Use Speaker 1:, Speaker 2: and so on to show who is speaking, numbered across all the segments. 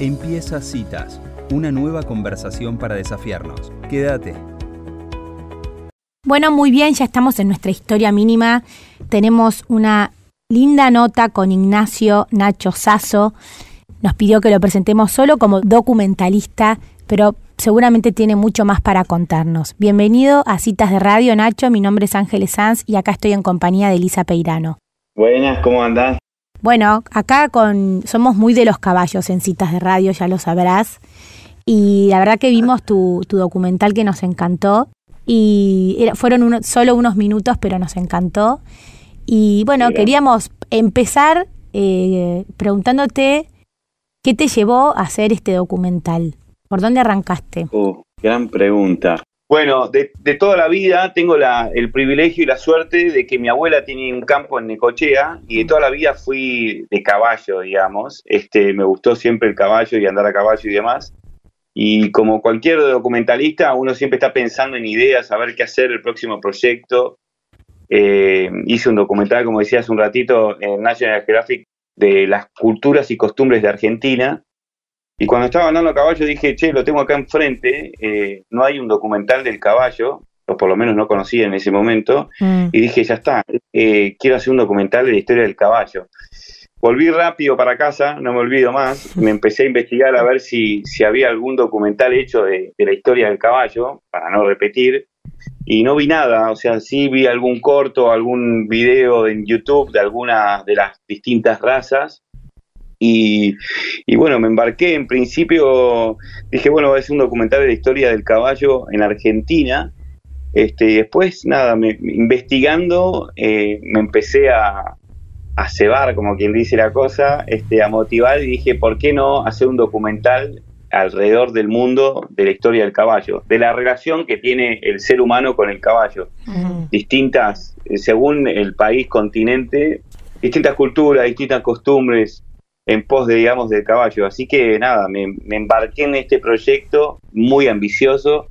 Speaker 1: Empieza Citas, una nueva conversación para desafiarnos. Quédate.
Speaker 2: Bueno, muy bien, ya estamos en nuestra historia mínima. Tenemos una linda nota con Ignacio Nacho Sasso. Nos pidió que lo presentemos solo como documentalista, pero seguramente tiene mucho más para contarnos. Bienvenido a Citas de Radio, Nacho. Mi nombre es Ángeles Sanz y acá estoy en compañía de Elisa Peirano.
Speaker 3: Buenas, ¿cómo andás?
Speaker 2: Bueno, acá con somos muy de los caballos en citas de radio, ya lo sabrás. Y la verdad que vimos tu, documental que nos encantó. Y fueron solo unos minutos, pero nos encantó. Y bueno, queríamos empezar eh, preguntándote qué te llevó a hacer este documental. ¿Por dónde arrancaste?
Speaker 3: Uh, gran pregunta. Bueno, de, toda la vida tengo el privilegio y la suerte de que mi abuela tiene un campo en Necochea y de toda la vida fui de caballo, digamos. Este, me gustó siempre el caballo y andar a caballo y demás. Y como cualquier documentalista, uno siempre está pensando en ideas, a ver qué hacer el próximo proyecto. Eh, hice un documental, como decía hace un ratito, en National Geographic de las culturas y costumbres de Argentina y cuando estaba andando a caballo dije, che, lo tengo acá enfrente, eh, no hay un documental del caballo, o por lo menos no conocía en ese momento, mm. y dije, ya está, eh, quiero hacer un documental de la historia del caballo. Volví rápido para casa, no me olvido más, me empecé a investigar a ver si, si había algún documental hecho de, de la historia del caballo, para no repetir, y no vi nada, o sea, sí vi algún corto, algún video en YouTube de alguna de las distintas razas, y, bueno, me embarqué en principio, dije, bueno, voy a hacer un documental de la historia del caballo en Argentina. Este, y después, nada, me, investigando, eh, me empecé a, a cebar, como quien dice la cosa, este, a motivar y dije, ¿por qué no hacer un documental alrededor del mundo de la historia del caballo, de la relación que tiene el ser humano con el caballo? Distintas, según el país, continente, distintas culturas, distintas costumbres, en pos de, digamos, del caballo. Así que nada, me, embarqué en este proyecto muy ambicioso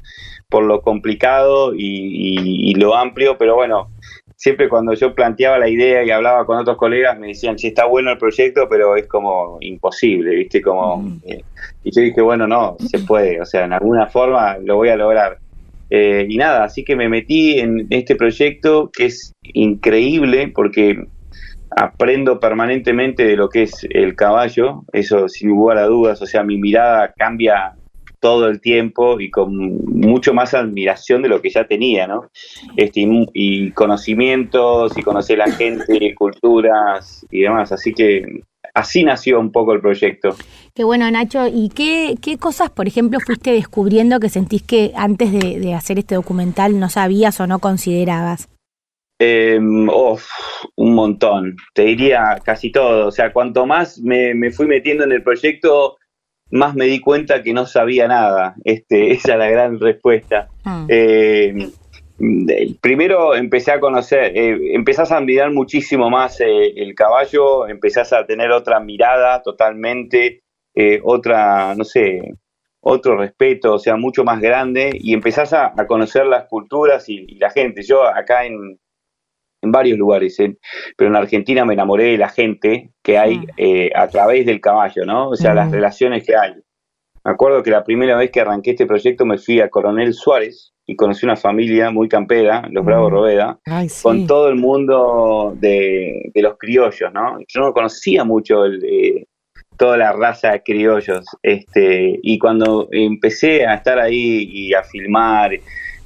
Speaker 3: por lo complicado y, lo amplio, pero bueno, siempre cuando yo planteaba la idea y hablaba con otros colegas me decían, sí, está bueno el proyecto, pero es como imposible, ¿viste? Como, mm. eh, y yo dije, bueno, no, se puede, o sea, en alguna forma lo voy a lograr. Eh, y nada, así que me metí en este proyecto que es increíble porque aprendo permanentemente de lo que es el caballo, eso sin lugar a dudas, o sea, mi mirada cambia todo el tiempo y con mucho más admiración de lo que ya tenía, ¿no? Este, y, conocimientos y conocer la gente, culturas y demás, así que así nació un poco el proyecto.
Speaker 2: Qué bueno, Nacho. ¿Y qué, qué cosas, por ejemplo, fuiste descubriendo que sentís que antes de hacer este documental no sabías o no considerabas?
Speaker 3: Eh, un montón, te diría casi todo. O sea, cuanto más me, fui metiendo en el proyecto, más me di cuenta que no sabía nada. Este, esa es la gran respuesta. Ah. Eh, primero empecé a conocer, eh, empezás a mirar muchísimo más eh, el caballo, empezás a tener otra mirada totalmente, otra, no sé, otro respeto, o sea, mucho más grande, y empezás a, conocer las culturas y, la gente. Yo acá en, en varios lugares, pero en Argentina me enamoré de la gente que hay eh, a través del caballo, ¿no? O sea, las relaciones que hay. Me acuerdo que la primera vez que arranqué este proyecto me fui a Coronel Suárez y conocí una familia muy campera, los Bravos Roveda, con todo el mundo de, los criollos, ¿no? Yo no conocía mucho eh, toda la raza de criollos, este, y cuando empecé a estar ahí y a filmar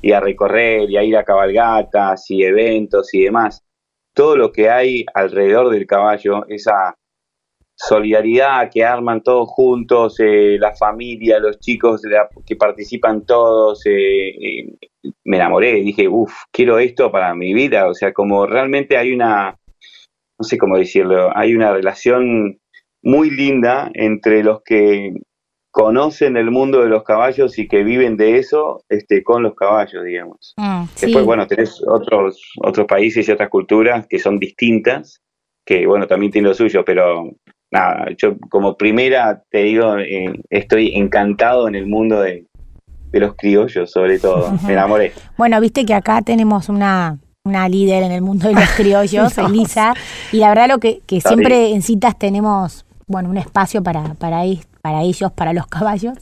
Speaker 3: y a recorrer y a ir a cabalgatas y eventos y demás. Todo lo que hay alrededor del caballo, esa solidaridad que arman todos juntos, eh, la familia, los chicos que participan todos, eh, eh, me enamoré, dije, uff, quiero esto para mi vida, o sea, como realmente hay una, no sé cómo decirlo, hay una relación muy linda entre los que conocen el mundo de los caballos y que viven de eso este, con los caballos, digamos. Mm, Después, bueno, tenés otros, otros países y otras culturas que son distintas, que bueno, también tienen lo suyo, pero nada, yo como primera te digo, eh, estoy encantado en el mundo de, los criollos, sobre todo, me enamoré.
Speaker 2: Bueno, viste que acá tenemos una, una líder en el mundo de los criollos, Elisa, y la verdad lo que, que siempre en citas tenemos, bueno, un espacio para, para, para ellos, para los caballos.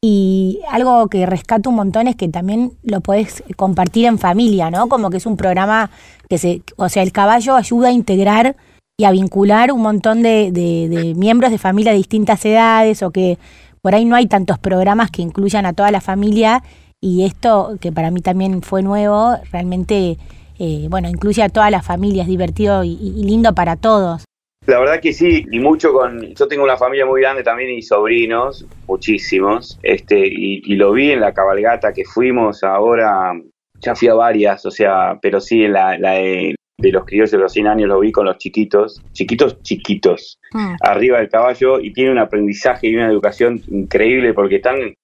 Speaker 2: Y algo que rescato un montón es que también lo podés compartir en familia, ¿no? Como que es un programa que se, o sea, el caballo ayuda a integrar y a vincular un montón de, miembros de familia de distintas edades o que por ahí no hay tantos programas que incluyan a toda la familia y esto, que para mí también fue nuevo, realmente, eh, bueno, incluye a todas las familias, divertido y, lindo para todos.
Speaker 3: La verdad que sí, y mucho con. Yo tengo una familia muy grande también y sobrinos, muchísimos, este, y, lo vi en la cabalgata que fuimos ahora, ya fui a varias, o sea, pero sí en la, de, los criollos de los 100 años lo vi con los chiquitos, chiquitos, chiquitos, mm. arriba del caballo, y tiene un aprendizaje y una educación increíble porque están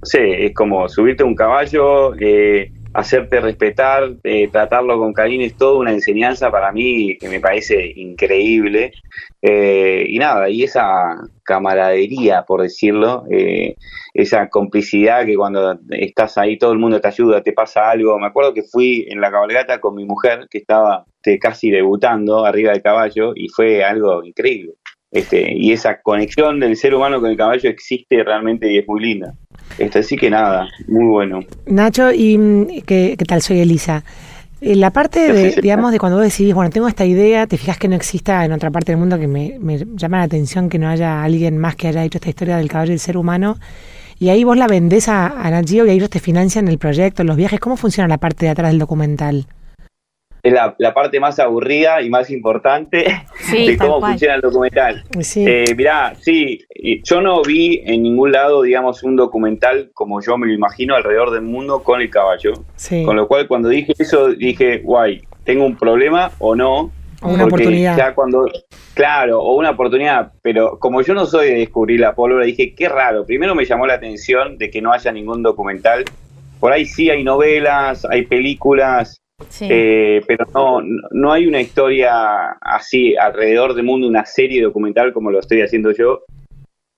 Speaker 3: no sé, es como subirte a un caballo, eh, hacerte respetar, eh, tratarlo con cariño, es toda una enseñanza para mí que me parece increíble. Eh, y nada, y esa camaradería, por decirlo, esa complicidad que cuando estás ahí todo el mundo te ayuda, te pasa algo. Me acuerdo que fui en la cabalgata con mi mujer, que estaba este, casi debutando arriba del caballo, y fue algo increíble. Este, y esa conexión del ser humano con el caballo existe realmente y es muy linda. Este, así que nada, muy bueno.
Speaker 4: Nacho, ¿y mm, qué, tal? Soy Elisa. En la parte de, digamos, de cuando vos decidís, bueno, tengo esta idea, te fijas que no exista en otra parte del mundo, que me, llama la atención que no haya alguien más que haya hecho esta historia del caballo y del ser humano, y ahí vos la vendés a, a Nat y ellos te financian el proyecto, los viajes, ¿cómo funciona la parte de atrás del documental?
Speaker 3: Es la, parte más aburrida y más importante de cómo funciona el documental. Sí. Eh, mirá, sí, yo no vi en ningún lado, digamos, un documental como yo me lo imagino alrededor del mundo con el caballo. Con lo cual, cuando dije eso, dije, guay, ¿tengo un problema o no?
Speaker 4: O una oportunidad.
Speaker 3: Ya cuando, claro, o una oportunidad, pero como yo no soy de descubrir la pólvora, dije, qué raro. Primero me llamó la atención de que no haya ningún documental. Por ahí sí hay novelas, hay películas, eh, pero no, no hay una historia así alrededor del mundo, una serie documental como lo estoy haciendo yo.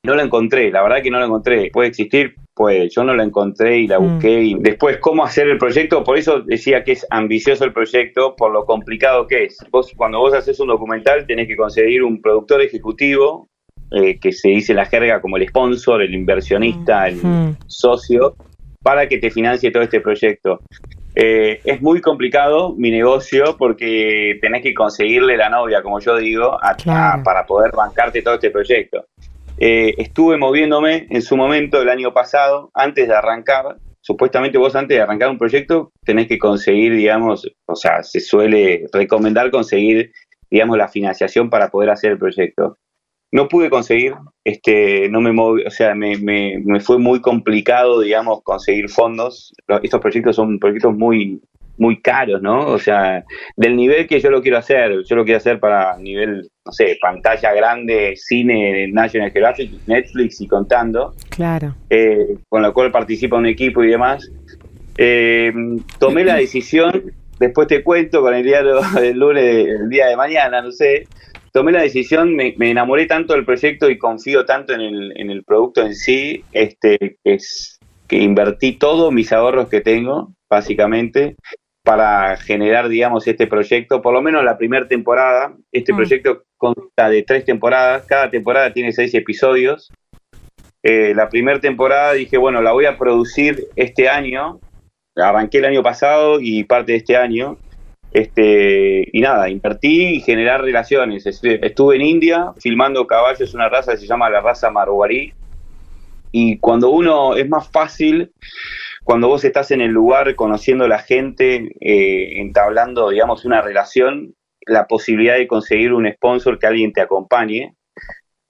Speaker 3: No la encontré, la verdad que no la encontré. Puede existir, pues yo no la encontré y la mm. busqué. Y después, ¿cómo hacer el proyecto? Por eso decía que es ambicioso el proyecto, por lo complicado que es. Vos, cuando vos haces un documental, tenés que conseguir un productor ejecutivo, eh, que se dice la jerga como el sponsor, el inversionista, el mm. socio, para que te financie todo este proyecto. Eh, es muy complicado mi negocio porque tenés que conseguirle la novia, como yo digo, para poder bancarte todo este proyecto. Eh, estuve moviéndome en su momento el año pasado, antes de arrancar. Supuestamente vos antes de arrancar un proyecto tenés que conseguir, digamos, o sea, se suele recomendar conseguir, digamos, la financiación para poder hacer el proyecto no pude conseguir, este, no me moví, o sea, me, me, me, fue muy complicado, digamos, conseguir fondos. Estos proyectos son proyectos muy, muy caros, ¿no? O sea, del nivel que yo lo quiero hacer, yo lo quiero hacer para nivel, no sé, pantalla grande, cine, National Geographic, Netflix y contando.
Speaker 4: Claro.
Speaker 3: Eh, con lo cual participa un equipo y demás. Eh, tomé la decisión, después te cuento con el día del lunes, el día de mañana, no sé, tomé la decisión, me, enamoré tanto del proyecto y confío tanto en el, en el producto en sí, este, que, es, que invertí todos mis ahorros que tengo, básicamente, para generar, digamos, este proyecto, por lo menos la primera temporada. Este mm. proyecto consta de tres temporadas, cada temporada tiene seis episodios. Eh, la primera temporada dije, bueno, la voy a producir este año, arranqué el año pasado y parte de este año, este, y nada, invertí y generar relaciones. Estuve en India filmando caballos, una raza que se llama la raza marwarí. Y cuando uno es más fácil, cuando vos estás en el lugar conociendo a la gente, eh, entablando, digamos, una relación, la posibilidad de conseguir un sponsor que alguien te acompañe,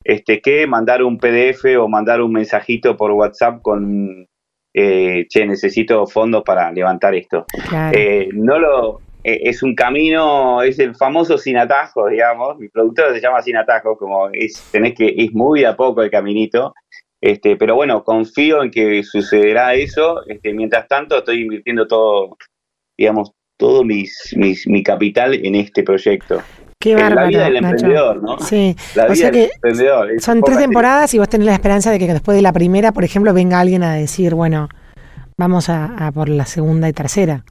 Speaker 3: este, que mandar un PDF o mandar un mensajito por WhatsApp con, eh, che, necesito fondos para levantar esto. Eh, no lo es un camino, es el famoso sin atajos, digamos. Mi productor se llama sin atajos, como es, tenés que, es muy a poco el caminito. Este, pero bueno, confío en que sucederá eso. Este, mientras tanto, estoy invirtiendo todo, digamos, todo mis, mi capital en este proyecto.
Speaker 4: Qué bárbaro,
Speaker 3: la vida del emprendedor, ¿no?
Speaker 4: Sí, o sea que son tres temporadas y vos tenés la esperanza de que después de la primera, por ejemplo, venga alguien a decir, bueno, vamos a por la segunda y tercera.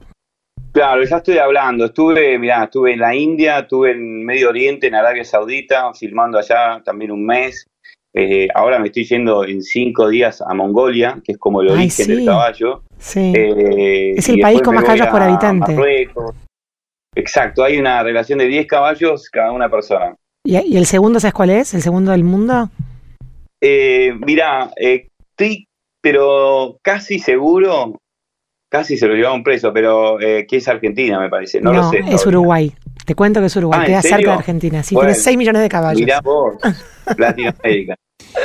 Speaker 3: Claro, ya estoy hablando. Estuve, mirá, estuve en la India, estuve en Medio Oriente, en Arabia Saudita, filmando allá también un mes. Eh, ahora me estoy yendo en cinco días a Mongolia, que es como el
Speaker 4: Ay,
Speaker 3: origen del caballo.
Speaker 4: Sí.
Speaker 3: Eh,
Speaker 4: Es el país con más caballos por habitante.
Speaker 3: Marruecos. Exacto, hay una relación de 10 caballos cada una persona.
Speaker 4: ¿Y, y el segundo, sabes cuál es? ¿El segundo del mundo?
Speaker 3: Eh, mira, eh, estoy, pero casi seguro, casi se lo llevaron preso, pero eh, que es Argentina, me parece. No, lo sé.
Speaker 4: es
Speaker 3: todavía.
Speaker 4: Uruguay. Te cuento que es Uruguay.
Speaker 3: Ah, ¿en
Speaker 4: Queda cerca de Argentina. Sí,
Speaker 3: Bueno.
Speaker 4: tiene 6 millones de caballos.
Speaker 3: Mirá vos, Latinoamérica.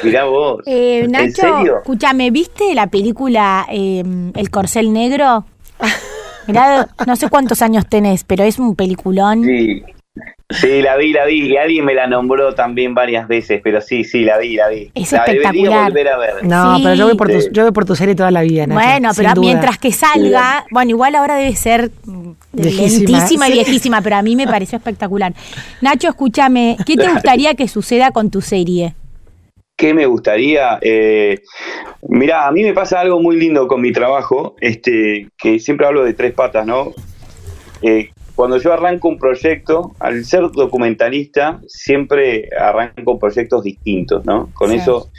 Speaker 3: Mirá vos.
Speaker 2: Eh,
Speaker 3: ¿En
Speaker 2: Nacho,
Speaker 3: serio?
Speaker 2: escúchame, ¿viste la película eh, El Corcel Negro? Mirá, no sé cuántos años tenés, pero es un peliculón.
Speaker 3: Sí. Sí, la vi, la vi. Y alguien me la nombró también varias veces, pero sí, sí, la vi, la vi.
Speaker 2: Es
Speaker 3: la debería
Speaker 2: espectacular.
Speaker 3: volver a ver.
Speaker 4: No,
Speaker 2: Sí.
Speaker 4: pero yo voy, por tu, yo voy por tu serie toda la vida, Nacho,
Speaker 2: Bueno, pero
Speaker 4: duda.
Speaker 2: mientras que salga, bueno, igual ahora debe ser
Speaker 4: Viejísima,
Speaker 2: lentísima y
Speaker 4: sí.
Speaker 2: viejísima, pero a mí me pareció espectacular. Nacho, escúchame, ¿qué te gustaría que suceda con tu serie?
Speaker 3: ¿Qué me gustaría? Eh, mirá, a mí me pasa algo muy lindo con mi trabajo, este, que siempre hablo de tres patas, ¿no? Eh, cuando yo arranco un proyecto, al ser documentalista, siempre arranco proyectos distintos, ¿no? Con
Speaker 2: Sí.
Speaker 3: eso.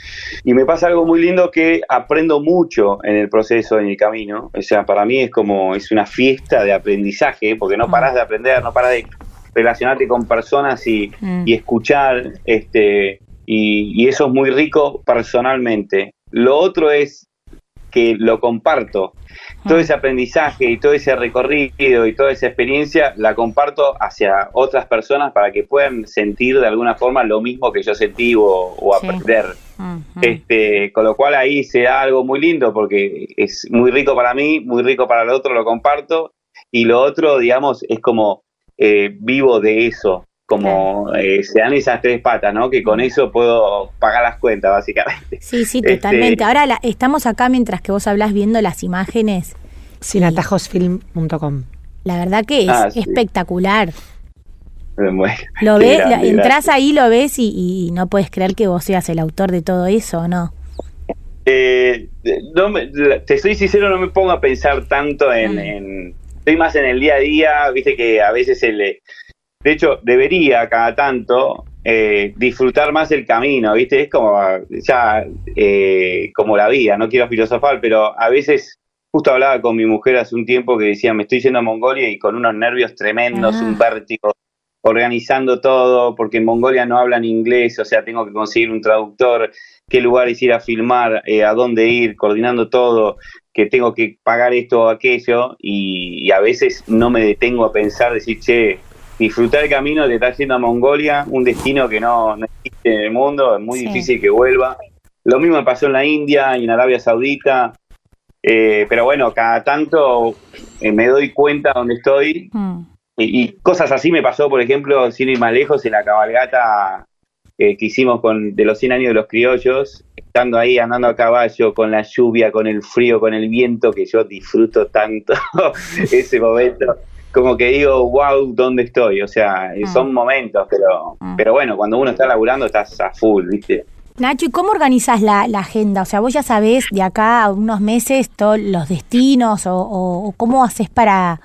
Speaker 3: Y me pasa algo muy lindo que aprendo mucho en el proceso, en el camino. O sea, para mí es como, es una fiesta de aprendizaje, porque no
Speaker 2: Mm.
Speaker 3: paras de aprender, no paras de relacionarte con personas y,
Speaker 2: Mm.
Speaker 3: y escuchar, este, y, y eso es muy rico personalmente. Lo otro es que lo comparto. Todo
Speaker 2: Mm.
Speaker 3: ese aprendizaje y todo ese recorrido y toda esa experiencia la comparto hacia otras personas para que puedan sentir de alguna forma lo mismo que yo sentí o, o
Speaker 2: Sí.
Speaker 3: aprender. Este, con lo cual ahí se da algo muy lindo porque es muy rico para mí, muy rico para el otro, lo comparto. Y lo otro, digamos, es como eh, vivo de eso, como eh, se dan esas tres patas, ¿no? Que con eso puedo pagar las cuentas, básicamente.
Speaker 2: Sí, sí,
Speaker 3: Este-
Speaker 2: totalmente. Ahora la- estamos acá mientras que vos hablas viendo las imágenes.
Speaker 4: Sin atajosfilm.com.
Speaker 2: La verdad que es
Speaker 3: Ah, sí.
Speaker 2: espectacular.
Speaker 3: Bueno,
Speaker 2: Lo ves,
Speaker 3: grande,
Speaker 2: entras ahí, lo ves y, y no puedes creer que vos seas el autor de todo eso, ¿no?
Speaker 3: Eh, no me- te soy sincero, no me pongo a pensar tanto en,
Speaker 2: Mm.
Speaker 3: en- Estoy más en el día a día, viste que a veces el... De hecho, debería cada tanto eh, disfrutar más el camino, viste, es como ya eh, como la vida, no quiero filosofar, pero a veces... Justo hablaba con mi mujer hace un tiempo que decía, me estoy yendo a Mongolia y con unos nervios tremendos,
Speaker 2: Ah.
Speaker 3: un vértigo, organizando todo, porque en Mongolia no hablan inglés, o sea, tengo que conseguir un traductor, qué lugares ir a filmar, eh, a dónde ir, coordinando todo, que tengo que pagar esto o aquello, y, y a veces no me detengo a pensar, decir, che, disfrutar el camino de estar yendo a Mongolia, un destino que no, no existe en el mundo, es muy
Speaker 2: Sí.
Speaker 3: difícil que vuelva. Lo mismo me pasó en la India y en Arabia Saudita, eh, pero bueno, cada tanto eh, me doy cuenta dónde estoy
Speaker 2: Mm.
Speaker 3: y, y cosas así me pasó, por ejemplo, sin ir más lejos, en la cabalgata eh, que hicimos con de los 100 años de los criollos, estando ahí andando a caballo, con la lluvia, con el frío, con el viento, que yo disfruto tanto ese momento. Como que digo, wow, ¿dónde estoy? O sea,
Speaker 2: Mm.
Speaker 3: son momentos, pero,
Speaker 2: Mm.
Speaker 3: pero bueno, cuando uno está laburando estás a full, ¿viste?
Speaker 2: Nacho, ¿y cómo organizas la, la agenda? O sea, vos ya sabés de acá a unos meses todos los destinos o, o- o cómo haces para,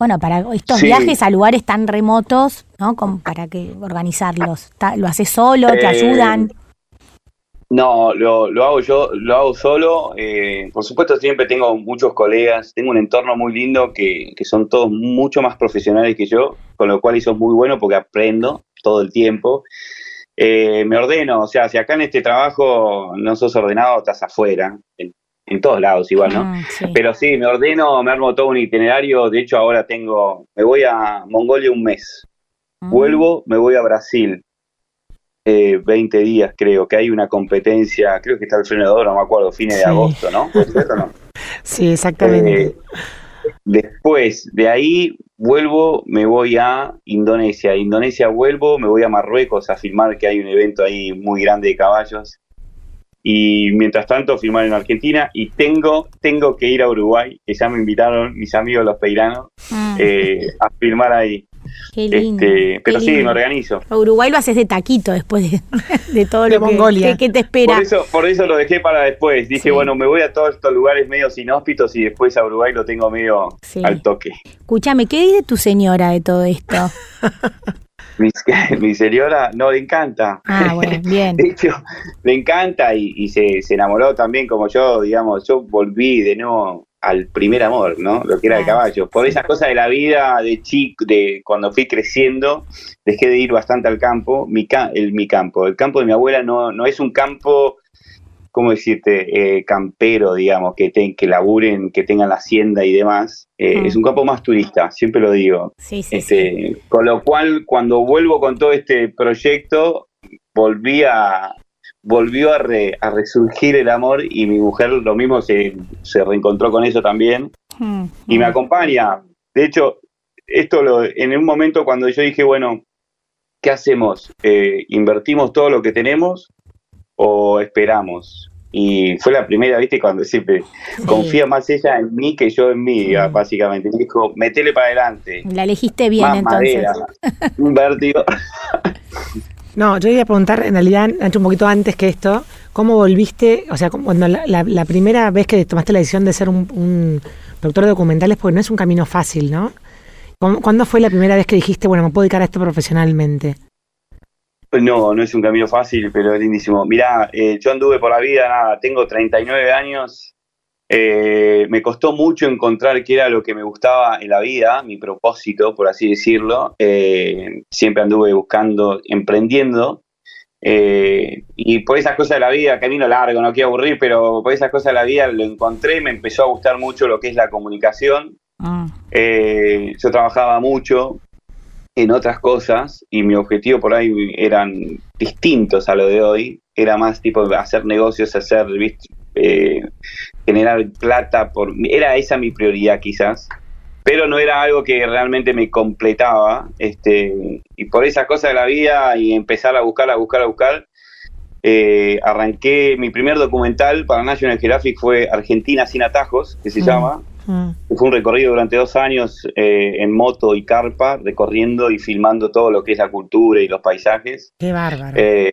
Speaker 2: bueno, para estos
Speaker 3: Sí.
Speaker 2: viajes a lugares tan remotos, ¿no? Como para que organizarlos. ¿Lo haces solo? ¿Te
Speaker 3: Eh,
Speaker 2: ayudan?
Speaker 3: No, lo, lo hago yo, lo hago solo. eh, por supuesto, siempre tengo muchos colegas, tengo un entorno muy lindo que, que son todos mucho más profesionales que yo, con lo cual eso es muy bueno porque aprendo todo el tiempo. Eh, me ordeno, o sea, si acá en este trabajo no sos ordenado, estás afuera, en, en todos lados igual, ¿no?
Speaker 2: Sí.
Speaker 3: Pero sí, me ordeno, me armo todo un itinerario, de hecho ahora tengo, me voy a Mongolia un mes,
Speaker 2: Mm.
Speaker 3: Vuelvo, me voy a Brasil. Eh, 20 días creo, que hay una competencia, creo que está el frenador, no me acuerdo, fines
Speaker 4: Sí.
Speaker 3: de agosto, ¿no?
Speaker 4: Sí, exactamente.
Speaker 3: Eh, después de ahí vuelvo, me voy a Indonesia. Indonesia vuelvo, me voy a Marruecos a filmar que hay un evento ahí muy grande de caballos. Y mientras tanto filmar en Argentina y tengo, tengo que ir a Uruguay, que ya me invitaron mis amigos los peiranos
Speaker 2: Mm,
Speaker 3: eh, a filmar ahí.
Speaker 2: Qué lindo.
Speaker 3: Este, pero
Speaker 2: qué
Speaker 3: sí,
Speaker 2: lindo.
Speaker 3: me organizo.
Speaker 2: A Uruguay lo haces de taquito después de, de todo
Speaker 4: De
Speaker 2: lo que,
Speaker 4: Mongolia.
Speaker 2: que- que te espera.
Speaker 3: Por eso, por eso lo dejé para después. Dije,
Speaker 2: Sí.
Speaker 3: bueno, me voy a todos estos lugares medio inhóspitos y después a Uruguay lo tengo medio
Speaker 2: Sí.
Speaker 3: al toque.
Speaker 2: Escúchame, ¿qué dice tu señora de todo esto?
Speaker 3: Mi, mi, señora no le encanta.
Speaker 2: Ah, bueno, bien.
Speaker 3: De hecho, le encanta y, se, se, enamoró también como yo, digamos, yo volví de nuevo al primer amor, ¿no? Lo que era el caballo. Por esas cosas de la vida de chico, de cuando fui creciendo, dejé de ir bastante al campo. Mi, el, mi campo, el campo de mi abuela no, no es un campo, ¿cómo decirte? Eh, campero, digamos, que, que laburen, que tengan la hacienda y demás. Eh, mm. Es un campo más turista, siempre lo digo.
Speaker 2: Sí, sí,
Speaker 3: este, Con lo cual, cuando vuelvo con todo este proyecto, volví a, volvió a, resurgir el amor y mi mujer lo mismo se, reencontró con eso también mm, y me mm. acompaña. De hecho, esto lo, en un momento cuando yo dije, bueno, ¿qué hacemos? Eh, ¿Invertimos todo lo que tenemos o esperamos? Y fue la primera, viste, cuando siempre confía más ella en mí que yo en mí, básicamente. Me dijo, metele para adelante.
Speaker 2: La elegiste bien entonces.
Speaker 3: Invertido.
Speaker 4: No, yo iba a preguntar, en realidad, hecho un poquito antes que esto, ¿cómo volviste? O sea, cuando la, primera vez que tomaste la decisión de ser un, doctor de documentales, porque no es un camino fácil, ¿no? ¿Cuándo fue la primera vez que dijiste, bueno, me puedo dedicar a esto profesionalmente?
Speaker 3: No, no es un camino fácil, pero es lindísimo. Mirá, eh, yo anduve por la vida, nada, tengo 39 años, eh, me costó mucho encontrar qué era lo que me gustaba en la vida, mi propósito, por así decirlo. Eh, siempre anduve buscando, emprendiendo. Eh, y por esas cosas de la vida, camino largo, no quiero aburrir, pero por esas cosas de la vida lo encontré, me empezó a gustar mucho lo que es la comunicación. Ah. yo trabajaba mucho en otras cosas y mi objetivo por ahí eran distintos a lo de hoy. Era más tipo hacer negocios, hacer eh, generar plata, por era esa mi prioridad quizás, pero no era algo que realmente me completaba, este, y por esas cosas de la vida y empezar a buscar, a buscar, a buscar, eh, arranqué mi primer documental para National Geographic fue Argentina sin atajos, que se mm. llama. Mm. Fue un recorrido durante dos años eh, en moto y carpa, recorriendo y filmando todo lo que es la cultura y los paisajes.
Speaker 4: Qué bárbaro.
Speaker 3: Eh,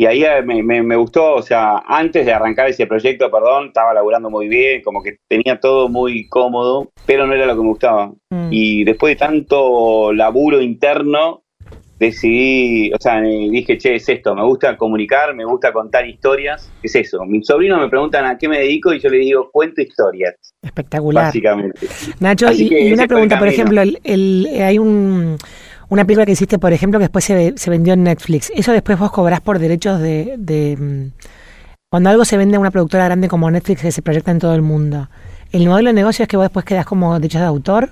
Speaker 3: y ahí eh, me, me, gustó, o sea, antes de arrancar ese proyecto, perdón, estaba laburando muy bien, como que tenía todo muy cómodo, pero no era lo que me gustaba. Mm. Y después de tanto laburo interno, decidí, o sea, dije, che, es esto, me gusta comunicar, me gusta contar historias, es eso. Mis sobrinos me preguntan a qué me dedico y yo les digo, cuento historias.
Speaker 4: Espectacular.
Speaker 3: Básicamente.
Speaker 4: Nacho, y, una pregunta, por ejemplo, el, hay un una película que hiciste, por ejemplo, que después se, se vendió en Netflix. Eso después vos cobrás por derechos de, de, mm, Cuando algo se vende a una productora grande como Netflix que se proyecta en todo el mundo. ¿El modelo de negocio es que vos después quedás como derechos de autor?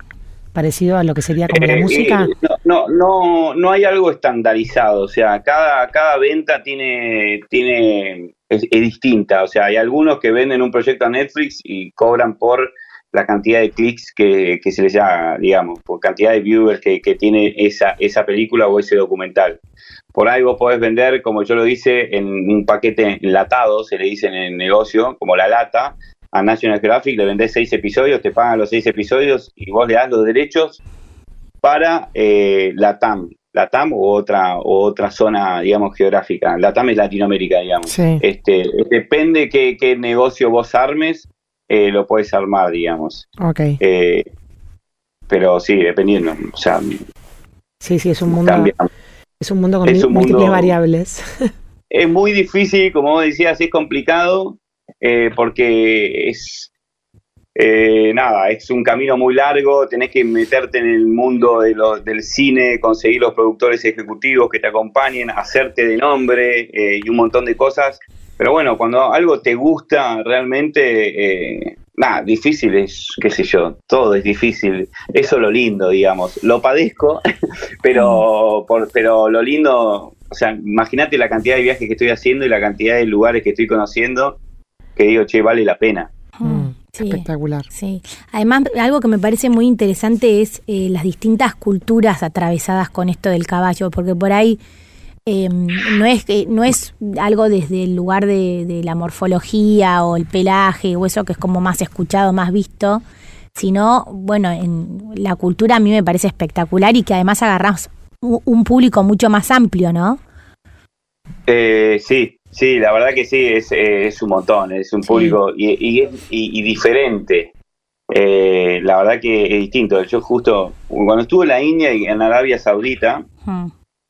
Speaker 4: Parecido a lo que sería como la eh, música.
Speaker 3: Eh, no, no, no hay algo estandarizado. O sea, cada, cada venta tiene, tiene es, es distinta. O sea, hay algunos que venden un proyecto a Netflix y cobran por la cantidad de clics que, se les da, digamos, por cantidad de viewers que, tiene esa, esa película o ese documental. Por ahí vos podés vender, como yo lo hice, en un paquete enlatado, se le dice en el negocio, como la lata, a National Geographic, le vendés seis episodios, te pagan los seis episodios y vos le das los derechos para eh, la TAM, la TAM o otra, o otra zona, digamos, geográfica. La TAM es Latinoamérica, digamos. Este, depende qué, qué negocio vos armes, eh, lo puedes armar, digamos.
Speaker 4: Ok.
Speaker 3: Eh, pero sí, dependiendo. O sea,
Speaker 4: sí, sí, es un mundo. Es un mundo con múltiples variables.
Speaker 3: Es muy difícil, como vos decías, es complicado eh, porque es. nada, es un camino muy largo, tenés que meterte en el mundo de del cine, conseguir los productores ejecutivos que te acompañen, hacerte de nombre y un montón de cosas pero bueno, cuando algo te gusta realmente, eh, nada, difícil es, qué sé yo, todo es difícil. Eso es lo lindo, digamos. Lo padezco, pero, por, pero lo lindo, o sea, imagínate la cantidad de viajes que estoy haciendo y la cantidad de lugares que estoy conociendo, que digo, che, vale la pena.
Speaker 4: Mm, espectacular.
Speaker 2: Sí. Además, algo que me parece muy interesante es eh, las distintas culturas atravesadas con esto del caballo, porque por ahí eh, no, es, no es algo desde el lugar de, la morfología o el pelaje o eso que es como más escuchado, más visto, sino, bueno, en la cultura a mí me parece espectacular y que además agarramos un público mucho más amplio, ¿no?
Speaker 3: Eh, sí, sí, la verdad que sí, es, es un montón, es un público y, y, y, diferente. eh, la verdad que es distinto. Yo justo, cuando estuve en la India y en Arabia Saudita,
Speaker 2: Mm,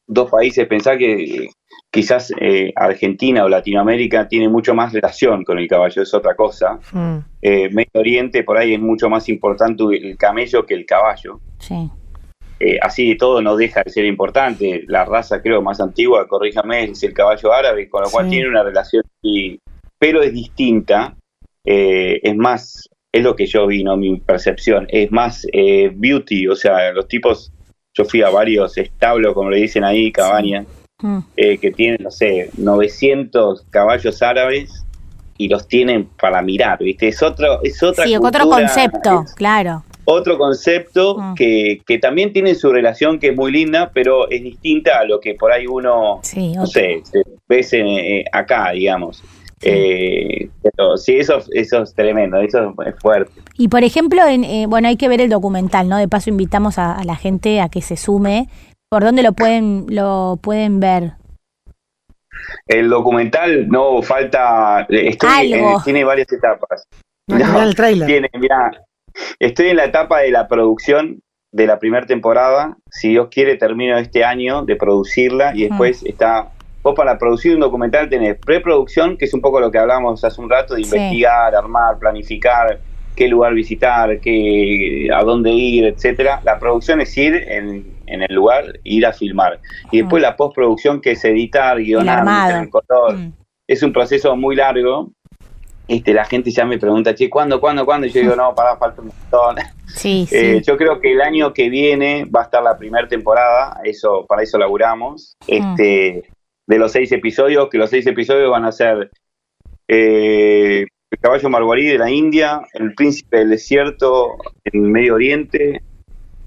Speaker 3: dos países, pensá que quizás eh, Argentina o Latinoamérica tiene mucho más relación con el caballo, es otra cosa.
Speaker 4: Mm.
Speaker 3: Eh, Medio Oriente por ahí es mucho más importante el camello que el caballo.
Speaker 2: sí.
Speaker 3: Eh, así de todo no deja de ser importante. La raza creo más antigua, corríjame, es el caballo árabe, con lo cual
Speaker 4: Sí.
Speaker 3: tiene una relación, y, pero es distinta. eh, es más, es lo que yo vi, ¿no? Mi percepción, es más eh, beauty, o sea, los tipos, yo fui a varios establos, como le dicen ahí, cabañas,
Speaker 2: Mm,
Speaker 3: eh, que tienen, no sé, 900 caballos árabes y los tienen para mirar, ¿viste? Es otro, es otra
Speaker 2: Sí, otro concepto,
Speaker 3: es
Speaker 2: claro.
Speaker 3: otro concepto
Speaker 2: Mm.
Speaker 3: que, que también tiene su relación que es muy linda, pero es distinta a lo que por ahí uno,
Speaker 2: Sí,
Speaker 3: no sé, se- ves en, eh, acá, digamos.
Speaker 2: Sí.
Speaker 3: Eh, pero sí, eso, eso es tremendo, eso es fuerte.
Speaker 2: Y por ejemplo, en, eh, bueno, hay que ver el documental, ¿no? De paso invitamos a, a la gente a que se sume. ¿Por dónde lo pueden, lo pueden ver?
Speaker 3: El documental no falta, estoy,
Speaker 2: Algo.
Speaker 3: tiene varias etapas.
Speaker 4: No, el tráiler.
Speaker 3: Tiene, mirá, estoy en la etapa de la producción de la primera temporada. Si Dios quiere, termino este año de producirla y después está. Vos para producir un documental tenés preproducción, que es un poco lo que hablamos hace un rato, de
Speaker 2: Sí.
Speaker 3: investigar, armar, planificar, qué lugar visitar, qué, a dónde ir, etcétera. La producción es ir en, en el lugar, ir a filmar. Y después la postproducción, que es editar, guionar, meter el color,
Speaker 2: Mm,
Speaker 3: es un proceso muy largo. Este, la gente ya me pregunta, che, ¿cuándo, cuándo, cuándo? Y yo digo, no, pará, falta un montón.
Speaker 2: Sí, sí.
Speaker 3: Eh, yo creo que el año que viene va a estar la primera temporada, eso, para eso laburamos. Este, de los seis episodios, que los seis episodios van a ser eh, El caballo marguarí de la India, El príncipe del desierto en Medio Oriente,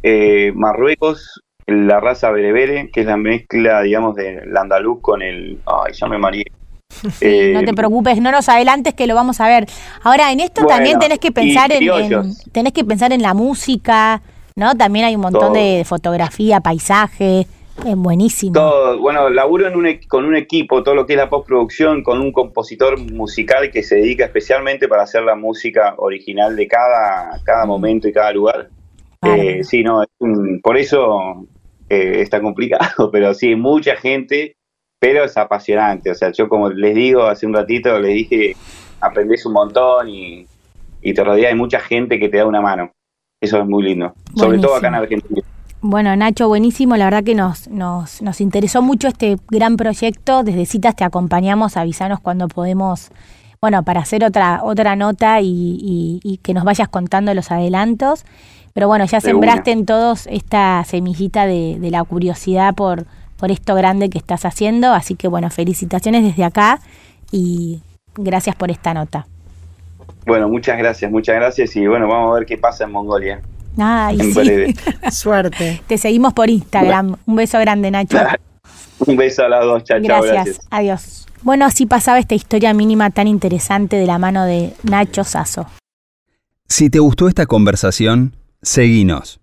Speaker 3: eh, Marruecos, la raza berebere, que es la mezcla, digamos, del andaluz con el... Ay, ya me mareé. Eh,
Speaker 2: no te preocupes, no nos adelantes que lo vamos a ver. Ahora, en esto
Speaker 3: Bueno,
Speaker 2: también tenés que pensar en, tenés que pensar en la música, ¿no? También hay un montón
Speaker 3: Todo.
Speaker 2: de fotografía, paisaje, es buenísimo.
Speaker 3: Todo, bueno, laburo en un, e- con un equipo, todo lo que es la postproducción, con un compositor musical que se dedica especialmente para hacer la música original de cada, cada
Speaker 2: Mm.
Speaker 3: momento y cada lugar.
Speaker 2: Bárbaro.
Speaker 3: Eh, sí, no, es un- por eso eh, está complicado, pero sí, mucha gente, pero es apasionante. O sea, yo como les digo hace un ratito, les dije, aprendés un montón y, y te rodeas de mucha gente que te da una mano. Eso es muy lindo, sobre todo acá en Argentina.
Speaker 2: Bueno, Nacho, buenísimo. La verdad que nos, nos, nos interesó mucho este gran proyecto. Desde Citas te acompañamos, avisanos cuando podemos, bueno, para hacer otra, otra nota y, y- y que nos vayas contando los adelantos. Pero bueno, ya
Speaker 3: De
Speaker 2: sembraste en todos esta semillita de, de la curiosidad por, por esto grande que estás haciendo. Así que bueno, felicitaciones desde acá y gracias por esta nota.
Speaker 3: Bueno, muchas gracias, muchas gracias y bueno, vamos a ver qué pasa en Mongolia.
Speaker 2: Ay,
Speaker 3: En
Speaker 2: sí.
Speaker 3: breve.
Speaker 4: Suerte.
Speaker 2: Te seguimos por Instagram. Un beso grande, Nacho.
Speaker 3: Un beso a las dos, chao, gracias.
Speaker 2: Adiós. Bueno, así pasaba esta historia mínima tan interesante de la mano de Nacho Sasso.
Speaker 1: Si te gustó esta conversación, seguinos.